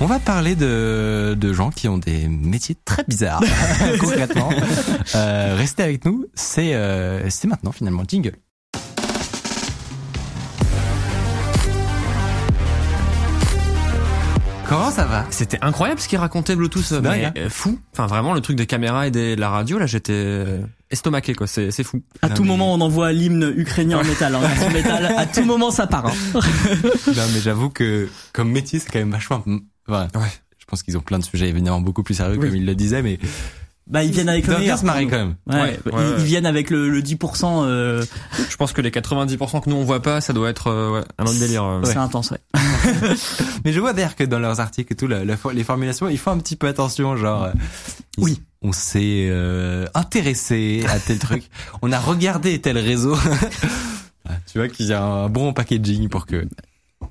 On va parler de, de gens qui ont des métiers très bizarres, concrètement. Euh, restez avec nous, c'est euh, c'est maintenant finalement jingle. Comment ça va? C'était incroyable ce qu'il racontait Bluetooth, mais dingue, hein. euh, fou. Enfin vraiment le truc des caméras et des, de la radio là, j'étais euh, estomaqué quoi. C'est c'est fou. À tout moment, on envoie l'hymne ukrainien en métal. Hein, métal. À tout moment, ça part. hein. Non mais j'avoue que comme métier c'est quand même vachement... Ouais. Je pense qu'ils ont plein de sujets évidemment beaucoup plus sérieux Oui. comme il le disait mais Bah, ils viennent avec ils le meilleur. se marrer quand même. Ouais, Ouais, ils, ouais, ils viennent avec le, le 10%. Euh, Je pense que les 90% que nous on voit pas, ça doit être euh, ouais, un autre délire. euh. C'est intense, ouais. Mais je vois d'ailleurs que dans leurs articles et tout, la, la for- les formulations, ils font un petit peu attention, genre. euh, ils- Oui. On s'est euh, intéressé à tel truc. On a regardé tel réseau. Tu vois qu'il y a un bon packaging pour que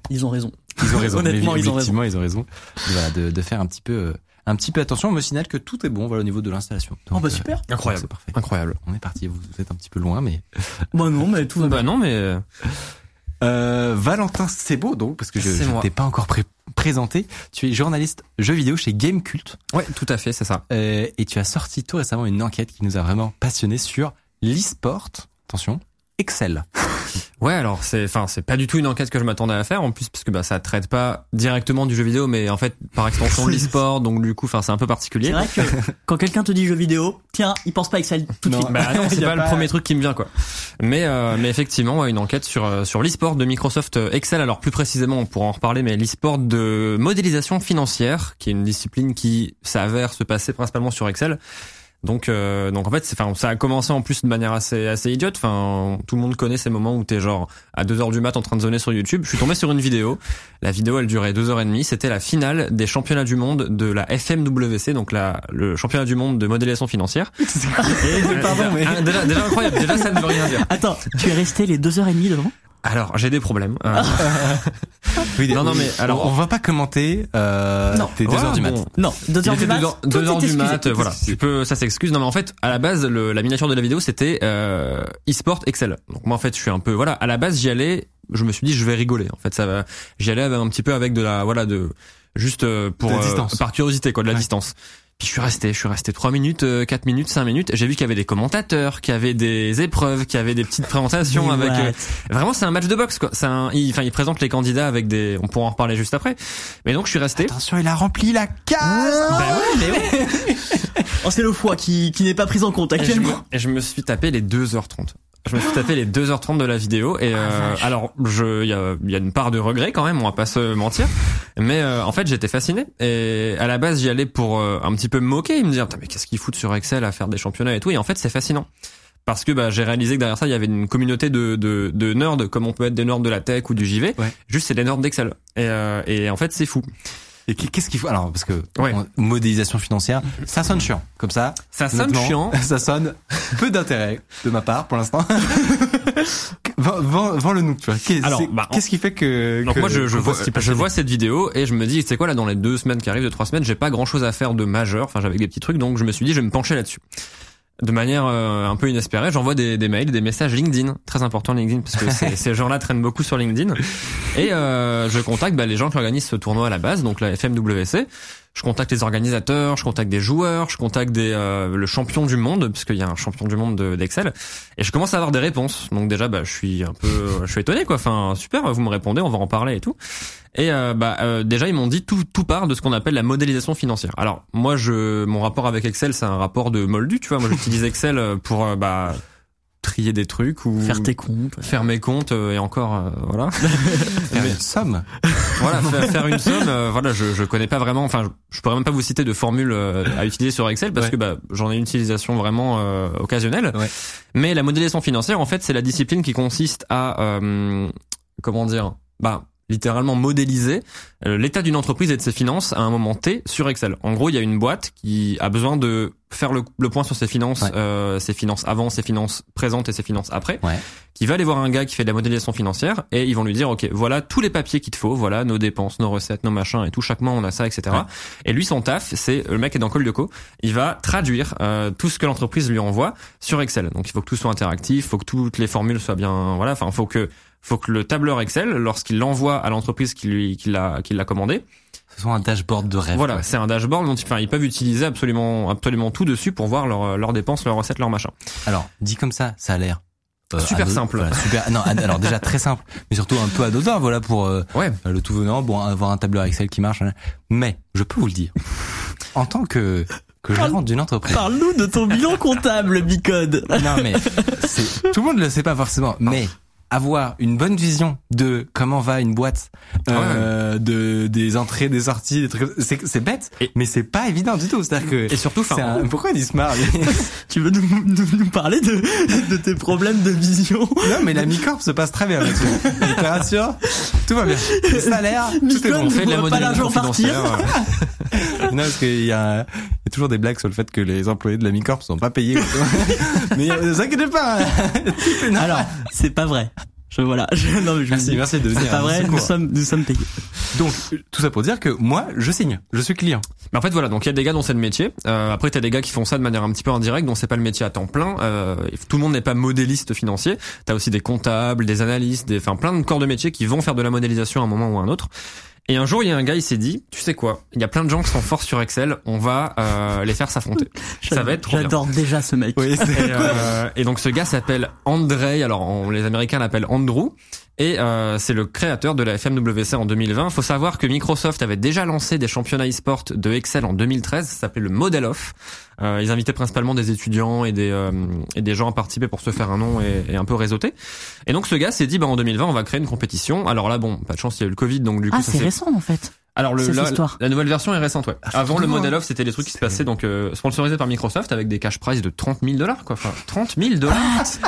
Ils ont raison. Ils ont raison. Honnêtement, ils ont effectivement, ils ont raison. Voilà, de, de faire un petit peu euh, un petit peu attention. On me signale que tout est bon voilà au niveau de l'installation. Oh bah euh, super. Incroyable. c'est parfait. Incroyable. On est parti. Vous, vous êtes un petit peu loin, mais Bah non, mais tout va bien. Bah non mais euh, Euh, Valentin Sebo, donc, parce que je moi. t'ai pas encore pré- présenté. Tu es journaliste jeux vidéo chez Gamecult ouais, tout à fait, c'est ça. euh, et tu as sorti tout récemment une enquête qui nous a vraiment passionné sur l'e-sport. Attention, Excel. Ouais, alors c'est enfin c'est pas du tout une enquête que je m'attendais à faire en plus parce que bah ça traite pas directement du jeu vidéo mais en fait par extension l'e-sport donc du coup enfin c'est un peu particulier. C'est vrai que quand quelqu'un te dit jeu vidéo, tiens, il pense pas Excel tout de suite. Bah non, c'est pas, le premier truc qui me vient quoi. Mais euh, mais effectivement, ouais, une enquête sur euh, sur l'e-sport de Microsoft Excel. Alors plus précisément, on pourra en reparler, mais l'e-sport de modélisation financière, qui est une discipline qui s'avère se passer principalement sur Excel. Donc euh, donc en fait, c'est enfin ça a commencé en plus de manière assez assez idiote. Enfin, tout le monde connaît ces moments où t'es genre à 2 heures du mat en train de zoner sur YouTube. Je suis tombé sur une vidéo. La vidéo, elle durait deux heures et demie. C'était la finale des championnats du monde de la FMWC, donc la le championnat du monde de modélisation financière. Et, Pardon, mais- Ah, déjà, déjà incroyable. Déjà, ça ne veut rien dire. Attends, tu es resté les deux heures et demie devant? Alors, j'ai des problèmes. Euh, Oui, Non, non, mais alors- on, va pas commenter euh, Non. tes deux heures du mat. bon. Non, deux heures du mat. deux heures, deux du excusé. mat, voilà. Tu peux, ça s'excuse. Non, mais en fait, à la base, le, la miniature de la vidéo, c'était euh, e-sport Excel. Donc moi, en fait, je suis un peu, voilà. À la base, j'y allais. Je me suis dit, je vais rigoler. En fait, ça va. J'y allais avec un petit peu avec de la, voilà, de juste euh, pour De distance. par curiosité, quoi, de la Ouais. distance. Puis je suis resté, je suis resté 3 minutes, euh, 4 minutes, 5 minutes. J'ai vu qu'il y avait des commentateurs, qu'il y avait des épreuves, qu'il y avait des petites présentations avec. euh, Vraiment, c'est un match de boxe, quoi. C'est un, il, enfin, il présente les candidats avec des. On pourra en reparler juste après. Mais donc, je suis resté. Attention, il a rempli la case. Bah ouais, mais ouais. Oh, c'est le foie qui, qui n'est pas pris en compte Et je, me, actuellement. et je me suis tapé les 2h30. Je me suis tapé les 2h30 de la vidéo et euh, alors je il y a, y a une part de regret quand même, on va pas se mentir. Mais euh, en fait, j'étais fasciné et à la base, j'y allais pour euh, un petit peu me moquer, me dire mais qu'est-ce qu'ils foutent sur Excel à faire des championnats et tout et en fait, c'est fascinant. Parce que bah, j'ai réalisé que derrière ça, il y avait une communauté de, de, de nerds, comme on peut être des nerds de la tech ou du JV. Ouais. Juste, c'est des nerds d'Excel. Et, euh, et en fait, c'est fou. Et qu'est-ce qu'il faut Alors, parce que Ouais. on- modélisation financière, ça sonne chiant. Comme ça, Ça sonne chiant. Ça sonne peu d'intérêt de ma part pour l'instant. vends, le nous, tu vois. Qu'est-ce bah, qu'est-ce qui fait que Donc que- moi je, je vois je vois cette vidéo et je me dis c'est quoi là dans les deux semaines qui arrivent, deux trois semaines, j'ai pas grand chose à faire de majeur. Enfin j'avais des petits trucs donc je me suis dit je vais me pencher là-dessus. De manière euh, un peu inespérée, j'envoie des, des mails, des messages LinkedIn, très important LinkedIn parce que ces, gens-là traînent beaucoup sur LinkedIn. Et euh, je contacte bah, les gens qui organisent ce tournoi à la base, donc la FMWC. Je contacte les organisateurs, je contacte des joueurs, je contacte des, euh, le champion du monde, puisqu'il y a un champion du monde de- d'Excel, et je commence à avoir des réponses. Donc déjà, bah, je suis un peu, je suis étonné, quoi. Enfin, super, vous me répondez, on va en parler et tout. Et euh, bah, euh, déjà, ils m'ont dit tout, tout part de ce qu'on appelle la modélisation financière. Alors moi, je, mon rapport avec Excel, c'est un rapport de moldu, tu vois. Moi, j'utilise Excel pour, euh, bah, trier des trucs ou Faire tes comptes. faire mes comptes euh, et encore euh, voilà Faire Mais- une somme. voilà faire, faire une somme euh, voilà je je connais pas vraiment enfin je, je pourrais même pas vous citer de formule euh, à utiliser sur Excel parce Ouais. que bah j'en ai une utilisation vraiment euh, occasionnelle Ouais. mais la modélisation financière en fait c'est la discipline qui consiste à euh, comment dire bah littéralement modéliser euh, l'état d'une entreprise et de ses finances à un moment T sur Excel. En gros, il y a une boîte qui a besoin de faire le, le point sur ses finances, Ouais. euh, ses finances avant, ses finances présentes et ses finances après, Ouais. qui va aller voir un gars qui fait de la modélisation financière et ils vont lui dire, ok, voilà tous les papiers qu'il te faut, voilà nos dépenses, nos recettes, nos machins et tout, chaque mois on a ça, etc. Ouais. Et lui, son taf, c'est le mec est dans Call de Co, il va traduire euh, tout ce que l'entreprise lui envoie sur Excel. Donc il faut que tout soit interactif, faut que toutes les formules soient bien, voilà, enfin faut que faut que le tableur Excel, lorsqu'il l'envoie à l'entreprise qui lui qui l'a qui l'a commandé, Ce soit un dashboard de rêve. voilà, c'est un dashboard dont ils, enfin, ils peuvent utiliser absolument absolument tout dessus pour voir leurs leurs dépenses, leurs recettes, leurs machins. Alors, dit comme ça, ça a l'air euh, Super simple. voilà, super. Non, alors déjà très simple, mais surtout un peu anodin. Voilà pour euh, Ouais. le tout venant. Bon, avoir un tableur Excel qui marche. hein. Mais je peux vous le dire, en tant que que gérant d'une entreprise. Parle-nous de ton bilan comptable, Bicode. Non mais c'est- tout le monde le sait pas forcément, mais avoir une bonne vision de comment va une boîte, euh, de des entrées, des sorties, des trucs, comme- c'est c'est bête, Et- mais c'est pas évident du tout. C'est-à-dire que Et surtout, c'est un- pourquoi il dit smart lui Tu veux nous, nous, nous parler de, de tes problèmes de vision? Non, mais la mi-corp se passe très bien là-dessus. Je te rassure, tout va bien. Le salaire, tout est bon. on fait de la modélisation financière. Non, parce qu'il y a, il y a toujours des blagues sur le fait que les employés de la mi-corp sont pas payés. mais euh, ne vous inquiétez pas. normal. Alors, c'est pas vrai. Je, voilà. Je, non, mais je Merci, merci de venir. C'est pas vrai, nous sommes, nous sommes payés. Donc, tout ça pour dire que moi, je signe. Je suis client. Mais en fait voilà, donc il y a des gars dont c'est le métier. Euh, après t'as des gars qui font ça de manière un petit peu indirecte, dont c'est pas le métier à temps plein. Euh, tout le monde n'est pas modéliste financier. T'as aussi des comptables, des analystes, des, enfin plein de corps de métier qui vont faire de la modélisation à un moment ou à un autre. Et un jour il y a un gars, il s'est dit, tu sais quoi, il y a plein de gens qui sont forts sur Excel, on va euh, les faire s'affronter. Ça va être trop bien. J'adore déjà ce mec. Oui, Et, euh, et donc ce gars s'appelle Andrei, alors on- les Américains l'appellent Andrew, et euh, c'est le créateur de la FMWC en 2020. Faut savoir que Microsoft avait déjà lancé des championnats e-sport de Excel en 2013, ça s'appelait le Model Off. Euh, ils invitaient principalement des étudiants et des euh, et des gens à participer pour se faire un nom et, et un peu réseauter. Et donc ce gars s'est dit bah en 2020 on va créer une compétition. Alors là bon, pas de chance il y a eu le Covid donc du coup Ah, c'est récent en fait. Alors le, la, la nouvelle version est récente, ouais. Avant le drôle. off, c'était des trucs qui se passaient donc euh, sponsorisés par Microsoft avec des cash prize de 30 000 dollars, quoi. Enfin, 30 000 dollars.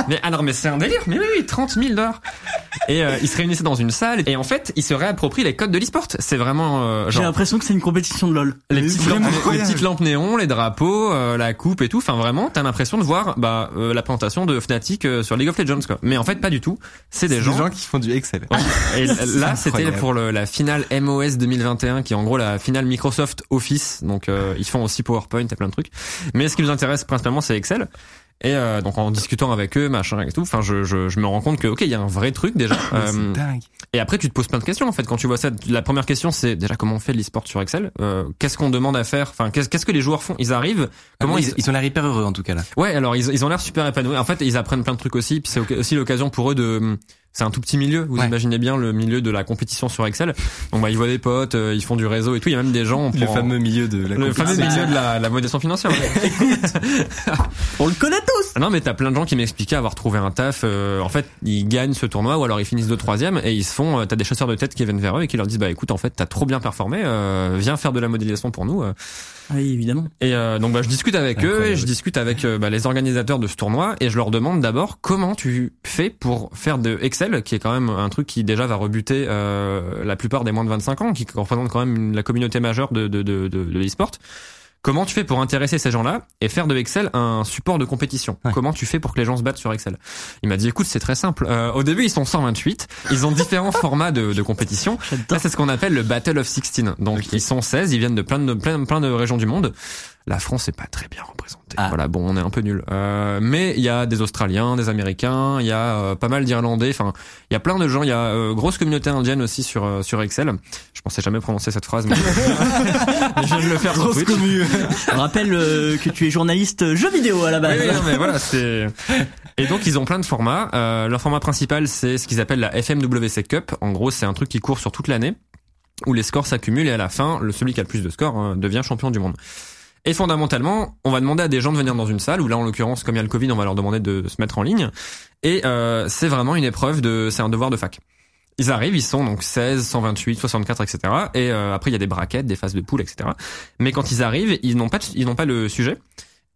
mais alors, mais c'est un délire. Mais oui, oui, 30 000 dollars. Et euh, ils se réunissaient dans une salle et en fait, ils se réapproprient les codes de l'e-sport. C'est vraiment euh, J'ai l'impression que c'est une compétition de LOL. les petites, lampes, les incroyable. petites lampes néons, les drapeaux, euh, la coupe et tout. Enfin, vraiment, t'as l'impression de voir bah euh, la présentation de Fnatic euh, sur League of Legends, quoi. Mais en fait, pas du tout. C'est des des gens gens qui font du Excel. et là, c'était pour le, la finale MOS 2021, qui est en gros la finale Microsoft Office. Donc, euh, ils font aussi PowerPoint et plein de trucs. Mais ce qui nous intéresse principalement, c'est Excel. Et euh, donc, en discutant avec eux, machin et tout, enfin, je, je, je me rends compte que, ok, il y a un vrai truc déjà. Euh, dingue. et après, tu te poses plein de questions en fait quand tu vois ça. La première question, c'est déjà comment on fait de l'e-sport sur Excel? Euh, qu'est-ce qu'on demande à faire? Enfin, qu'est-ce que les joueurs font? Ils arrivent. Comment Ah, ils, ils, ils ont l'air hyper heureux en tout cas là. Ouais, alors ils, ils ont l'air super épanouis. En fait, ils apprennent plein de trucs aussi. Puis c'est aussi l'occasion pour eux de. C'est un tout petit milieu. Vous Ouais. imaginez bien le milieu de la compétition sur Excel. Donc bah ils voient des potes, euh, ils font du réseau et tout. Il y a même des gens. on Le prend- fameux milieu de la le fameux milieu de la, la modélisation financière. On le connaît tous. non mais t'as plein de gens qui m'expliquaient avoir trouvé un taf. euh, en fait, ils gagnent ce tournoi ou alors ils finissent deux troisième et ils se font. euh, T'as des chasseurs de tête qui viennent vers eux et qui leur disent bah écoute en fait t'as trop bien performé, euh, viens faire de la modélisation pour nous. Oui, évidemment. Et euh, donc bah, je discute avec eux et je discute avec euh, bah, les organisateurs de ce tournoi et je leur demande d'abord comment tu fais pour faire de Excel, qui est quand même un truc qui déjà va rebuter euh, la plupart des moins de 25 ans, qui représente quand même la communauté majeure de, de, de, de, de l'e-sport. Comment tu fais pour intéresser ces gens-là et faire de Excel un support de compétition? Ouais. Comment tu fais pour que les gens se battent sur Excel? Il m'a dit écoute c'est très simple. Euh, au début ils sont 128, ils ont différents formats de, de compétition. Là, c'est ce qu'on appelle le Battle of 16. Donc, ils sont 16, ils viennent de plein de, plein, plein de régions du monde. La France est pas très bien représentée. Ah. Voilà, bon, on est un peu nul. Euh, mais il y a des Australiens, des Américains, il y a euh, pas mal d'Irlandais. Enfin, il y a plein de gens. Il y a euh, grosse communauté indienne aussi sur euh, sur Excel. Je pensais jamais prononcer cette phrase, mais mais je viens de le faire. On rappelle euh, que tu es journaliste jeux vidéo à la base. oui, non, mais voilà, c'est. Et donc ils ont plein de formats. Euh, leur format principal, c'est ce qu'ils appellent la FMWC Cup. En gros, c'est un truc qui court sur toute l'année, où les scores s'accumulent et à la fin, le celui qui a le plus de scores hein, devient champion du monde. Et fondamentalement, on va demander à des gens de venir dans une salle, où là en l'occurrence, comme il y a le Covid, on va leur demander de, se mettre en ligne. Et euh, c'est vraiment une épreuve de, c'est un devoir de fac. Ils arrivent, ils sont donc 16, 128, 64, etc. Et euh, après il y a des braquettes, des phases de poule, etc. Mais quand ils arrivent, ils n'ont pas, ils n'ont pas le sujet.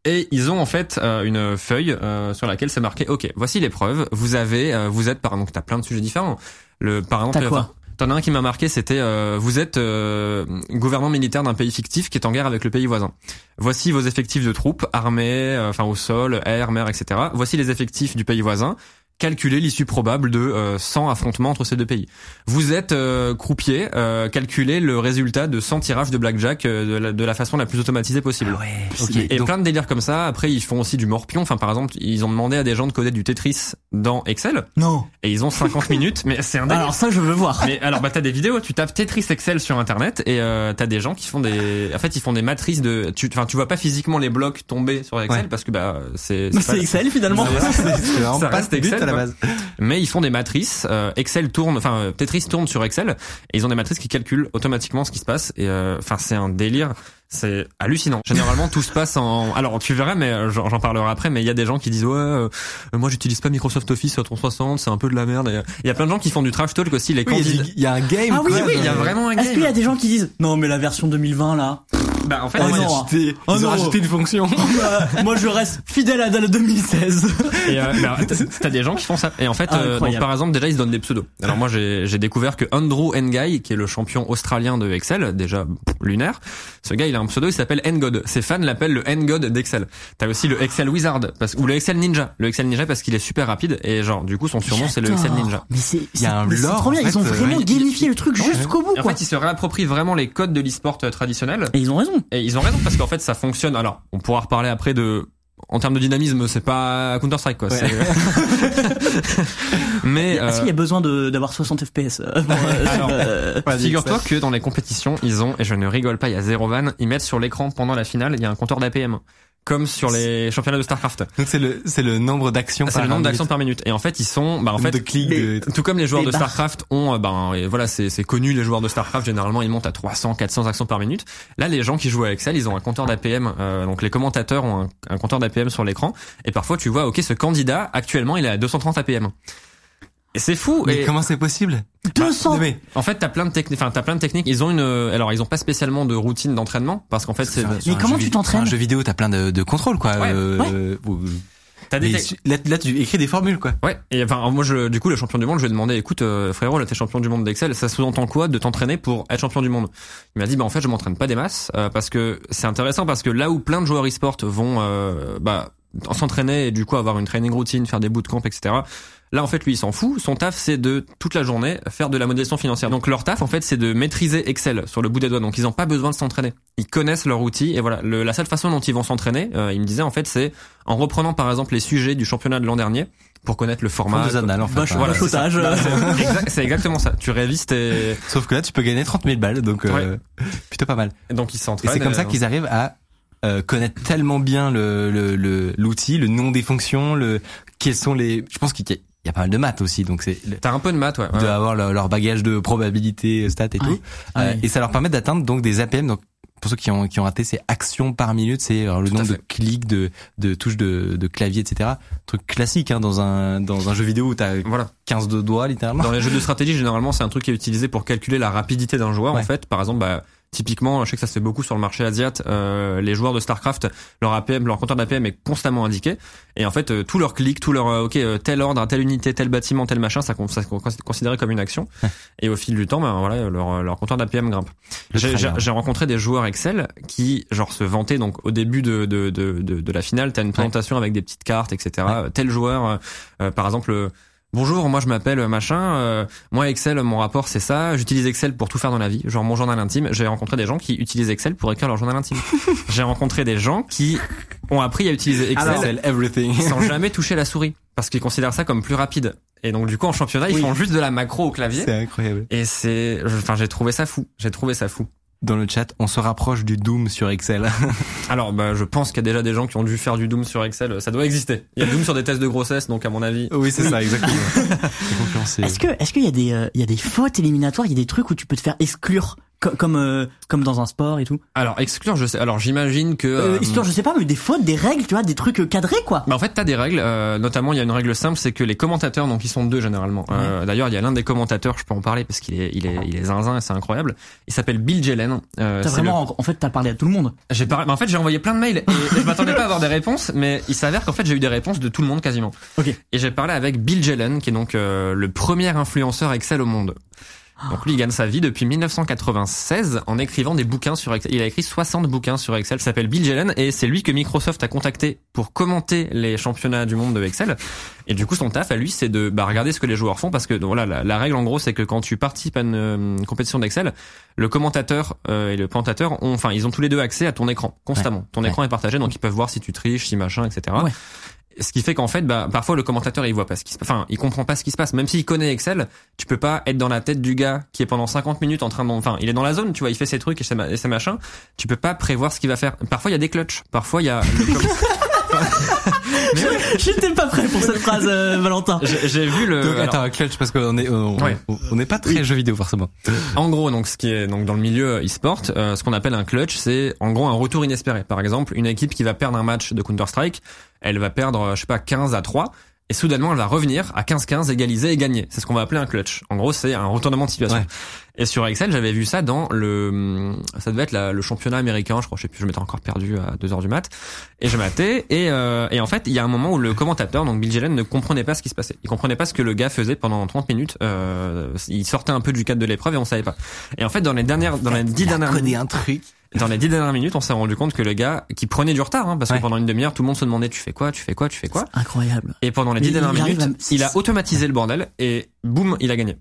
Et ils ont en fait euh, une feuille euh, sur laquelle c'est marqué OK, voici l'épreuve. Vous avez euh, vous êtes par donc t'as plein de sujets différents. Le par exemple quoi? T'en as un qui m'a marqué, c'était euh, vous êtes euh, gouvernement militaire d'un pays fictif qui est en guerre avec le pays voisin. Voici vos effectifs de troupes, armées, euh, enfin au sol, air, mer, etc. Voici les effectifs du pays voisin. Calculez l'issue probable de euh, 100 affrontements entre ces deux pays. Vous êtes euh, croupier, euh, calculez le résultat de 100 tirages de blackjack euh, de, la, de la façon la plus automatisée possible. Ah ouais, ok. Et Donc, plein de délires comme ça. Après, ils font aussi du morpion. Enfin, par exemple, ils ont demandé à des gens de coder du Tetris dans Excel. Non. Et ils ont 50 minutes. Mais c'est un délire. Alors ça, je veux voir. Mais alors bah t'as des vidéos, tu tapes Tetris Excel sur internet et euh, t'as des gens qui font des, en fait ils font des matrices de, tu, enfin tu vois pas physiquement les blocs tomber sur Excel Ouais. parce que bah c'est C'est Excel finalement. c'est pas Excel, la quoi. base. mais ils font des matrices. euh, Excel tourne, enfin euh, Tetris tourne sur Excel et ils ont des matrices qui calculent automatiquement ce qui se passe et euh, enfin c'est un délire. C'est hallucinant. Généralement, tout se passe en. Alors, tu verras, mais euh, j'en j'en parlerai après. Mais il y a des gens qui disent ouais, euh, moi j'utilise pas Microsoft Office sur 360, c'est un peu de la merde. Il y a plein de gens qui font du trash talk aussi. Les Oui, il y a candidats. du- il y a un game. Ah oui, quoi, oui, il y a vraiment un Est-ce qu'il y a game. des gens qui disent non mais la version 2020 là Bah, en fait, Oh moi, il y a- non. Rajouté- Oh Ils ont rajouté une fonction. Bah, Moi je reste fidèle à la 2016. Et euh, bah, t'as- t'as des gens qui font ça. Et en fait, Ah, euh, donc, par exemple, déjà ils se donnent des pseudos. Alors moi, j'ai j'ai découvert que Andrew Nguy, qui est le champion australien de Excel, déjà pff, lunaire, ce gars, il a un pseudo, il s'appelle Ngod. Ses fans l'appellent le Ngod d'Excel. T'as aussi le Excel Wizard, parce, ou le Excel Ninja. Le Excel Ninja parce qu'il est super rapide et genre du coup son surnom c'est le Excel. Ninja. Mais c'est Il y a un mais c'est trop bien. en Ils ont euh, vraiment gamifié le truc jusqu'au bout en fait, ils se réapproprient vraiment les codes de l'e-sport euh, traditionnel. Et ils ont raison. Et ils ont raison parce qu'en fait ça fonctionne. Alors, on pourra reparler après de en termes de dynamisme, c'est pas Counter Strike quoi. Mais Est-ce qu'il y euh, a besoin de d'avoir 60 FPS euh, euh, euh, figure-toi que dans les compétitions, ils ont et je ne rigole pas, il y a zéro van, ils mettent sur l'écran pendant la finale, il y a un compteur d'APM comme sur les championnats de Starcraft. Donc c'est le c'est le nombre d'actions. C'est par le nombre minute. d'actions par minute. Et en fait, ils sont, bah en fait, de clics. de- tout comme les joueurs de. Starcraft ont, euh, ben et voilà, c'est c'est connu les joueurs de Starcraft. Généralement, ils montent à 300, 400 actions par minute. Là, les gens qui jouent à Excel, ils ont un compteur d'APM. euh, donc les commentateurs ont un, un compteur d'APM sur l'écran. Et parfois, tu vois, ok, ce candidat actuellement, il est à 230 APM. Et c'est fou. Mais et comment c'est possible? 200 Mais en fait, t'as plein de techniques. Enfin, t'as plein de techniques. Ils ont une. euh, Alors, ils ont pas spécialement de routine d'entraînement parce qu'en fait, c'est. Un comment tu t'entraînes Un jeu vidéo, t'as plein de, de contrôles quoi. Ouais. euh, des. mais là, tu écris des formules quoi. Ouais. Et enfin, moi, je, du coup, le champion du monde, je lui ai demandé, écoute, euh, frérot, là, t'es champion du monde d'Excel. Ça sous-entend quoi de t'entraîner pour être champion du monde? Il m'a dit, bah en fait, je m'entraîne pas des masses euh, parce que c'est intéressant parce que là où plein de joueurs e-sport vont, euh, bah, s'entraîner et du coup avoir une training routine, faire des bootcamps, etc. Là, en fait, lui, il s'en fout. Son taf, c'est de toute la journée faire de la modélisation financière. Donc, leur taf, en fait, c'est de maîtriser Excel sur le bout des doigts. Donc, ils n'ont pas besoin de s'entraîner. Ils connaissent leur outil. Et voilà, le- la seule façon dont ils vont s'entraîner, euh, il me disait, en fait, c'est en reprenant, par exemple, les sujets du championnat de l'an dernier pour connaître le format. Des annales en fait. Hein. Voilà, c'est. Bah, exact- exactement ça. Tu révises tes. Sauf que là, tu peux gagner 30 000 balles, donc euh, plutôt pas mal. Donc, ils Et s'entraînent. c'est comme ça qu'ils arrivent à euh, connaître tellement bien le le- le- l'outil, le, nom des fonctions, le quels sont les. Je pense qu'il y, a- il y a pas mal de maths aussi, donc c'est T'as un peu de maths, ouais. de ouais. avoir leur, leur bagage de probabilité, stats et tout, Ah Euh, et ça leur permet d'atteindre donc des APM. Donc pour ceux qui ont qui ont raté, c'est actions par minute, c'est euh, le nombre de clics, de de touches de, de clavier, etc. Truc classique hein, dans un dans un jeu vidéo où t'as Voilà. 15 de doigts littéralement. Dans les jeux de stratégie, généralement, c'est un truc qui est utilisé pour calculer la rapidité d'un joueur. Ouais. En fait, par exemple, bah, typiquement, je sais que ça se fait beaucoup sur le marché asiate. euh, les joueurs de Starcraft, leur APM, leur compteur d'APM est constamment indiqué. Et en fait, euh, tout leur clic, tout leur euh, ok, euh, tel ordre, telle unité, tel bâtiment, tel machin, ça, ça c'est considéré comme une action. Et au fil du temps, ben voilà, leur leur compteur d'APM grimpe. J'ai rencontré des joueurs Excel qui genre se vantaient donc au début de de de de, de la finale, t'as une présentation avec des petites cartes, etc. Tel joueur, euh, euh, par exemple. Bonjour, moi je m'appelle euh, machin. euh, moi Excel, mon rapport c'est ça. J'utilise Excel pour tout faire dans la vie. Genre mon journal intime. J'ai rencontré des gens qui utilisent Excel pour écrire leur journal intime. J'ai rencontré des gens qui ont appris à utiliser Excel Excel, everything. sans jamais toucher la souris parce qu'ils considèrent ça comme plus rapide. Et donc du coup en championnat ils Oui. font juste de la macro au clavier. C'est incroyable. Et c'est, enfin j'ai trouvé ça fou. J'ai trouvé ça fou. Dans le chat, on se rapproche du Doom sur Excel. Alors, bah, je pense qu'il y a déjà des gens qui ont dû faire du Doom sur Excel. Ça doit exister. Il y a Doom sur des tests de grossesse, donc à mon avis. oui, c'est ça, exactement. Est-ce que est-ce qu'il y a des euh, il y a des fautes éliminatoires, il y a des trucs où tu peux te faire exclure? Comme euh, comme dans un sport et tout. Alors exclure, je sais. Alors j'imagine que. Euh, euh, histoire, je sais pas, mais des fautes, des règles, tu vois, des trucs euh, cadrés quoi. Bah en fait, t'as des règles. euh, notamment, il y a une règle simple, c'est que les commentateurs, donc ils sont deux généralement. Euh, D'ailleurs, il y a l'un des commentateurs, je peux en parler parce qu'il est, il est, il est zinzin et c'est incroyable. Il s'appelle Bill Jelen. Euh, T'as vraiment, en- en fait, t'as parlé à tout le monde. J'ai pas... bah, en fait, j'ai envoyé plein de mails et, et je m'attendais pas à avoir des réponses, mais il s'avère qu'en fait, j'ai eu des réponses de tout le monde quasiment. Ok. Et j'ai parlé avec Bill Jelen, qui est donc le premier influenceur Excel au monde. Donc lui, il gagne sa vie depuis 1996 en écrivant des bouquins sur Excel. Il a écrit 60 bouquins sur Excel. Il s'appelle Bill Jelen et c'est lui que Microsoft a contacté pour commenter les championnats du monde de Excel. Et du coup, son taf à lui, c'est de bah, regarder ce que les joueurs font parce que donc, voilà, la, la règle en gros, c'est que quand tu participes à une, euh, compétition d'Excel, le commentateur euh, et le présentateur ont, enfin, ils ont tous les deux accès à ton écran constamment. Ton Ouais. écran est partagé, donc ils peuvent voir si tu triches, si machin, etc. Ouais. Ce qui fait qu'en fait, bah, parfois le commentateur il voit pas ce qui se passe, enfin il comprend pas ce qui se passe. Même s'il connaît Excel, tu peux pas être dans la tête du gars qui est pendant 50 minutes en train de, enfin il est dans la zone, tu vois, il fait ses trucs et ses, machins. Tu peux pas prévoir ce qu'il va faire. Parfois il y a des clutches, parfois il y a. J'étais pas prêt pour cette phrase, euh, Valentin. J'ai j'ai vu le. Donc, alors, attends, clutch parce qu'on est on Ouais. on- on n'est pas très jeux vidéo forcément. En gros, donc ce qui est donc dans le milieu e-sport, euh, ce qu'on appelle un clutch, c'est en gros un retour inespéré. Par exemple, une équipe qui va perdre un match de Counter Strike, elle va perdre, euh, je sais pas, 15 à 3 et soudainement elle va revenir à 15-15 égaliser et gagner. C'est ce qu'on va appeler un clutch. En gros, c'est un retournement de situation. Ouais. Et sur Excel, j'avais vu ça dans le, ça devait être la- le championnat américain, je crois, je sais plus, je m'étais encore perdu à 2 heures du mat. Et je matais, et, euh, et en fait, il y a un moment où le commentateur, donc Bill Jelen, ne comprenait pas ce qui se passait. Il comprenait pas ce que le gars faisait pendant 30 minutes, euh, il sortait un peu du cadre de l'épreuve et on savait pas. Et en fait, dans les dernières, dans les dix dernières minutes, un truc. Dans les dix dernières minutes, on s'est rendu compte que le gars, qui prenait du retard, hein, parce Ouais. que pendant une demi-heure, tout le monde se demandait, tu fais quoi, tu fais quoi, tu fais quoi? Incroyable. Et pendant les dix dernières il minutes, à- il a automatisé le bordel et boum, il a gagné.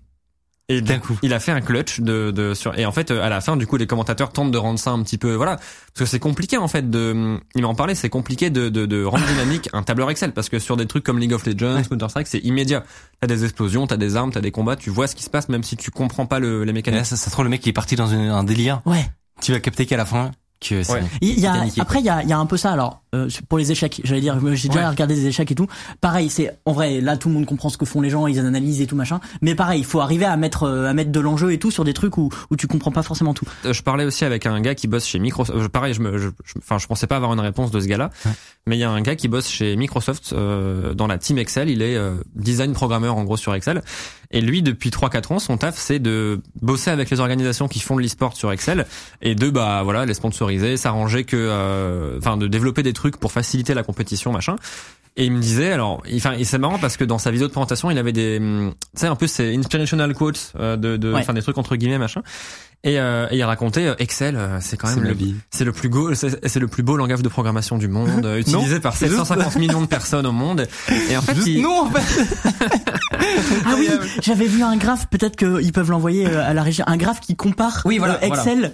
Et D'un du coup. il a fait un clutch de, de sur et en fait euh, à la fin du coup les commentateurs tentent de rendre ça un petit peu voilà parce que c'est compliqué en fait de il m'en parlait c'est compliqué de, de, de rendre dynamique un tableur Excel parce que sur des trucs comme League of Legends Counter Strike c'est immédiat t'as des explosions t'as des armes t'as des combats tu vois ce qui se passe même si tu comprends pas le, les là, ça, ça se trouve le mec qui est parti dans une- un délire. Ouais. Tu vas capter qu'à la fin que c'est Ouais. Il y a, après, il y a, il y a un peu ça. Alors, euh, pour les échecs, j'allais dire, j'ai déjà Ouais. regardé des échecs et tout. Pareil, c'est en vrai, là, tout le monde comprend ce que font les gens, ils analysent et tout machin. Mais pareil, il faut arriver à mettre, euh, à mettre de l'enjeu et tout sur des trucs où, où tu comprends pas forcément tout. Euh, je parlais aussi avec un gars qui bosse chez Microsoft. Euh, Pareil, je me, je, je- enfin, je pensais pas avoir une réponse de ce gars-là, mais il y a un gars qui bosse chez Microsoft euh, dans la team Excel. Il est euh, design programmeur en gros sur Excel. Et lui, depuis 3-4 ans, son taf, c'est de bosser avec les organisations qui font de l'e-sport sur Excel et de bah voilà les sponsoriser, s'arranger que, euh, enfin, de développer des trucs pour faciliter la compétition, machin. Et il me disait, alors, enfin, c'est marrant parce que dans sa vidéo de présentation, il avait des, hum, tu sais, un peu ces inspirational quotes euh, de, de, Ouais. enfin, des trucs entre guillemets, machin. Et, euh, et il racontait euh, Excel, euh, c'est quand même le, c'est le plus beau, c'est le plus beau langage de programmation du monde, euh, utilisé par 750 millions de personnes au monde. Et en fait, il, Non, en fait. Ah oui, j'avais vu un graphe, peut-être qu'ils peuvent l'envoyer à la régie, un graphe qui compare Oui, voilà, euh, Excel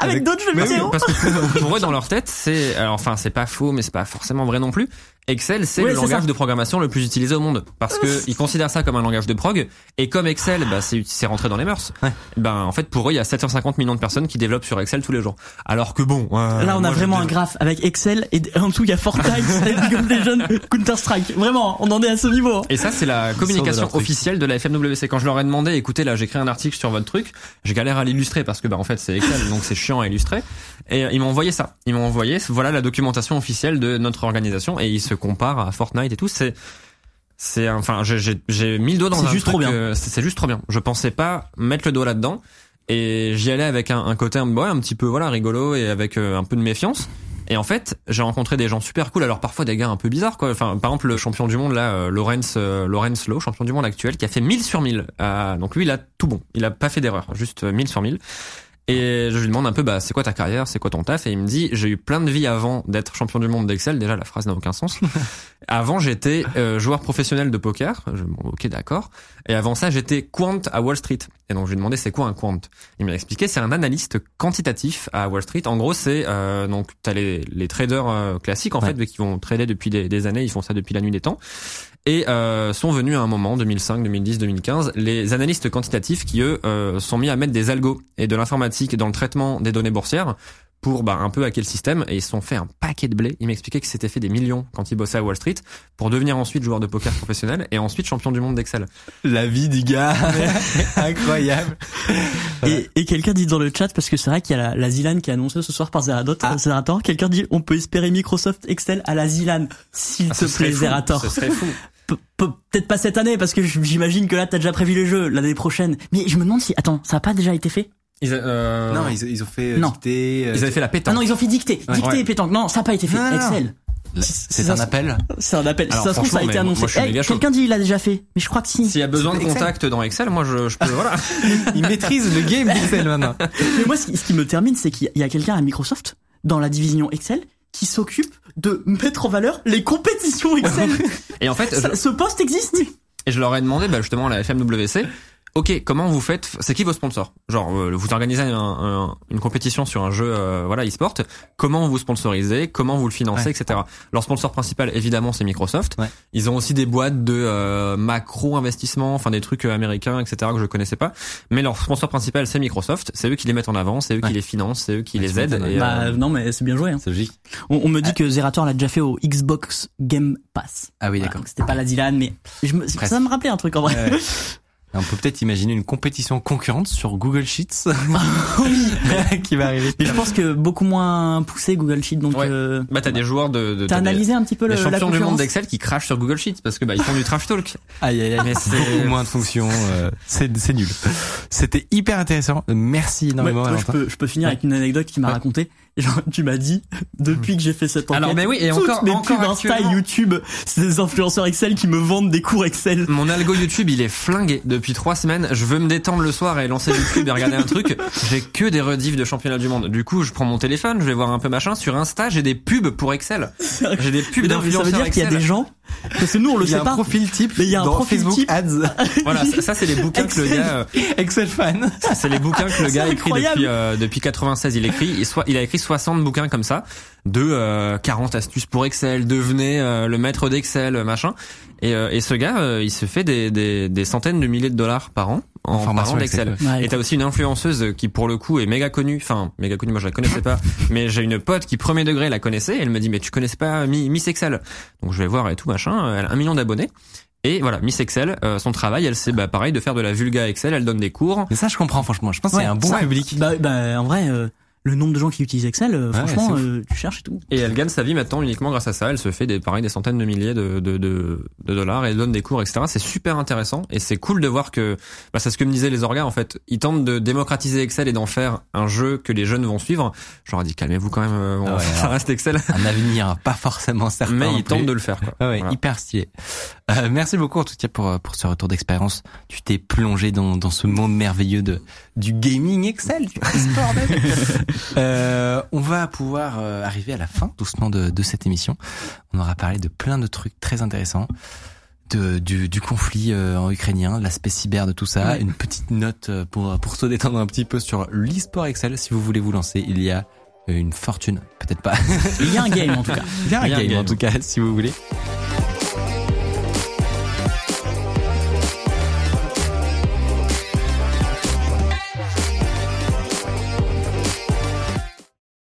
avec, Avec- d'autres jeux Mais oui, vidéo. parce que pour, eux dans leur tête, c'est enfin c'est pas faux, mais c'est pas forcément vrai non plus. Excel, c'est le langage ça. de programmation le plus utilisé au monde parce que ils considèrent ça comme un langage de prog et comme Excel, bah c'est c'est rentré dans les mœurs. Ouais. Ben en fait pour eux il y a 750 millions de personnes qui développent sur Excel tous les jours. Alors que bon, euh, Là, on a vraiment un graphe avec Excel et en dessous il y a Fortnite, League of Counter Strike. Vraiment, on en est à ce niveau. Et ça, c'est la communication officielle de la FMWC. Quand je leur ai demandé, écoutez, là, j'écris un article sur votre truc, je galère à l'illustrer parce que, bah, en fait, c'est Excel, donc c'est chiant à illustrer. Et euh, ils m'ont envoyé ça. Ils m'ont envoyé, voilà la documentation officielle de notre organisation et ils se comparent à Fortnite et tout. C'est, c'est, enfin, j'ai, mis le doigt dans C'est un juste truc, trop bien. euh, c'est, juste trop bien. Je pensais pas mettre le doigt là-dedans. Et j'y allais avec un, un côté un, ouais, un petit peu voilà rigolo et avec euh, un peu de méfiance. Et en fait, j'ai rencontré des gens super cool. Alors parfois des gars un peu bizarres quoi. Enfin, par exemple le champion du monde là, euh, Lawrence euh, Lawrence Lowe, champion du monde actuel, qui a fait 1000 sur 1000. Euh, donc lui, il a tout bon. Il a pas fait d'erreur, juste euh, 1000 sur 1000. Et je lui demande un peu, bah, c'est quoi ta carrière, c'est quoi ton taf? Et il me dit, j'ai eu plein de vies avant d'être champion du monde d'Excel. Déjà, la phrase n'a aucun sens. avant, j'étais euh, joueur professionnel de poker. Je, bon, ok, d'accord. Et avant ça, j'étais quant à Wall Street. Et donc, je lui ai demandé, c'est quoi un quant? Il m'a expliqué, c'est un analyste quantitatif à Wall Street. En gros, c'est euh, donc t'as les, les traders euh, classiques en Ouais. fait, qui vont trader depuis des, des années. Ils font ça depuis la nuit des temps et euh, sont venus à un moment 2005, 2010, 2015 les analystes quantitatifs qui eux euh, sont mis à mettre des algos et de l'informatique dans le traitement des données boursières pour bah, un peu hacker le système et ils se sont fait un paquet de blé. Il m'expliquait qu'ils s'étaient fait des millions quand ils bossaient à Wall Street pour devenir ensuite joueur de poker professionnel et ensuite champion du monde d'Excel. La vie du gars. Incroyable. Et, et quelqu'un dit dans le chat, parce que c'est vrai qu'il y a la, la Zilan qui est annoncée ce soir par Zerator, Ah. Zerator, quelqu'un dit on peut espérer Microsoft Excel à la Zilan, s'il Ah, te plaît fou, Zerator. Ce serait fou. Pe- pe- Peut-être pas cette année, parce que j'imagine que là t'as déjà prévu les jeux l'année prochaine. Mais je me demande si, attends, ça a pas déjà été fait? Ils, euh, Non, ils, ils ont fait euh, Non. dicter, euh, ils avaient fait la Ah pétanque. non, ils ont fait dicter, Ouais. dicter Ouais. et pétanque. Non, ça a pas été fait. Non. Excel. C'est un appel. C'est un appel. Alors, ça se trouve, ça a été annoncé. suis Eh. Quelqu'un dit il l'a déjà fait, mais je crois que si. S'il y a besoin de contact dans Excel, moi je, je peux voilà. Il maîtrise le game d'Excel maintenant. Mais moi, ce qui, ce qui me termine, c'est qu'il y a quelqu'un à Microsoft dans la division Excel qui s'occupe de mettre en valeur les compétitions Excel. Et en fait, Ça- je, ce poste existe. et je leur ai demandé bah, justement à la FMWC, ok, comment vous faites C'est qui vos sponsors? Genre, euh, vous organisez un- un- une compétition sur un jeu, euh, voilà, e-sport. Comment vous sponsorisez? Comment vous le financez, Ouais. etc. Leur sponsor principal, évidemment, c'est Microsoft. Ouais. Ils ont aussi des boîtes de euh, macro investissement, enfin des trucs euh, américains, etc. que je connaissais pas. Mais leur sponsor principal, c'est Microsoft. C'est eux qui les mettent en avant, c'est eux Ouais. qui les financent, c'est eux qui les aident. Et, Bah euh, non, mais c'est bien joué. Hein. C'est logique. On, on me dit que Zerator l'a déjà fait au Xbox Game Pass. Ah oui, d'accord. C'était pas la Dylan, mais je me, ça me rappelait un truc en vrai. Ouais. On peut peut-être imaginer une compétition concurrente sur Google Sheets qui va arriver. Mais je pense que beaucoup moins poussé Google Sheet, donc Ouais. euh, bah t'as des joueurs de, de t'as des- analysé un petit peu le, les la champions du monde concurrence d'Excel qui crachent sur Google Sheets parce que bah ils font du trash talk. Aïe aïe aïe. Mais c'est- beaucoup moins de fonctions. euh, c'est c'est nul. C'était hyper intéressant. Merci Ouais, énormément. moi, je Valentin. peux, je peux finir avec une anecdote qui m'a Ouais. raconté. Genre, tu m'as dit, depuis que j'ai fait cette enquête, Alors, mais oui, et encore- mes encore pubs Insta et YouTube, c'est des influenceurs Excel qui me vendent des cours Excel. Mon algo YouTube, il est flingué depuis trois semaines. Je veux me détendre le soir et lancer YouTube et regarder un truc. J'ai que des rediffs de championnat du monde. Du coup, je prends mon téléphone, je vais voir un peu machin. Sur Insta, j'ai des pubs pour Excel. J'ai des pubs non, mais ça veut d'influenceurs dire qu'il y a Excel. des gens, parce que nous on le Il y a sait un pas. profil type Mais il y a un profil Facebook type. Ads. Voilà, ça, ça, c'est les bouquins que le gars, euh, Excel fan. c'est les bouquins que le gars écrit depuis euh, depuis 96. Il écrit, il, soit, il a écrit 60 bouquins comme ça, de euh, 40 astuces pour Excel, devenez euh, le maître d'Excel, machin. Et, euh, et ce gars, euh, il se fait des, des, des centaines de milliers de dollars par an en formation parlant d'Excel. Ouais. Et t'as aussi une influenceuse qui pour le coup est méga connue, enfin méga connue, moi je la connaissais pas, mais j'ai une pote qui premier degré la connaissait, et elle me dit mais tu connaissais pas Mi- Miss Excel? Donc je vais voir et tout machin, elle a un million d'abonnés. Et voilà, Miss Excel, euh, son travail, elle c'est bah, pareil de faire de la vulga Excel, elle donne des cours. Mais ça, je comprends franchement. Je pense que Ouais, c'est un bon ça- public. Bah, bah, en vrai, euh, le nombre de gens qui utilisent Excel, euh, Ouais, franchement, euh, tu cherches et tout. Et elle gagne sa vie maintenant uniquement grâce à ça. Elle se fait des pareil des centaines de milliers de, de, de, de dollars et elle donne des cours, etc. C'est super intéressant et c'est cool de voir que bah, c'est ce que me disaient les orgas en fait. Ils tentent de démocratiser Excel et d'en faire un jeu que les jeunes vont suivre. Ai dit calmez-vous quand même, euh, Ah ouais, ça alors. reste Excel. Un avenir pas forcément certain. Mais ils tentent de le faire. Quoi. Ah ouais, Voilà. hyper stylé. Euh, merci beaucoup en tout cas pour euh, pour ce retour d'expérience. Tu t'es plongé dans dans ce monde merveilleux de du gaming Excel. euh, on va pouvoir euh, arriver à la fin doucement de de cette émission. On aura parlé de plein de trucs très intéressants. De, du, du conflit euh, en ukrainien, l'aspect cyber de tout ça, une petite note euh, pour pour se détendre un petit peu sur l'e-sport Excel. Si vous voulez vous lancer, il y a une fortune, peut-être pas. Il y a un game en tout cas. Il y a un Il y a un game, en tout cas, si vous voulez.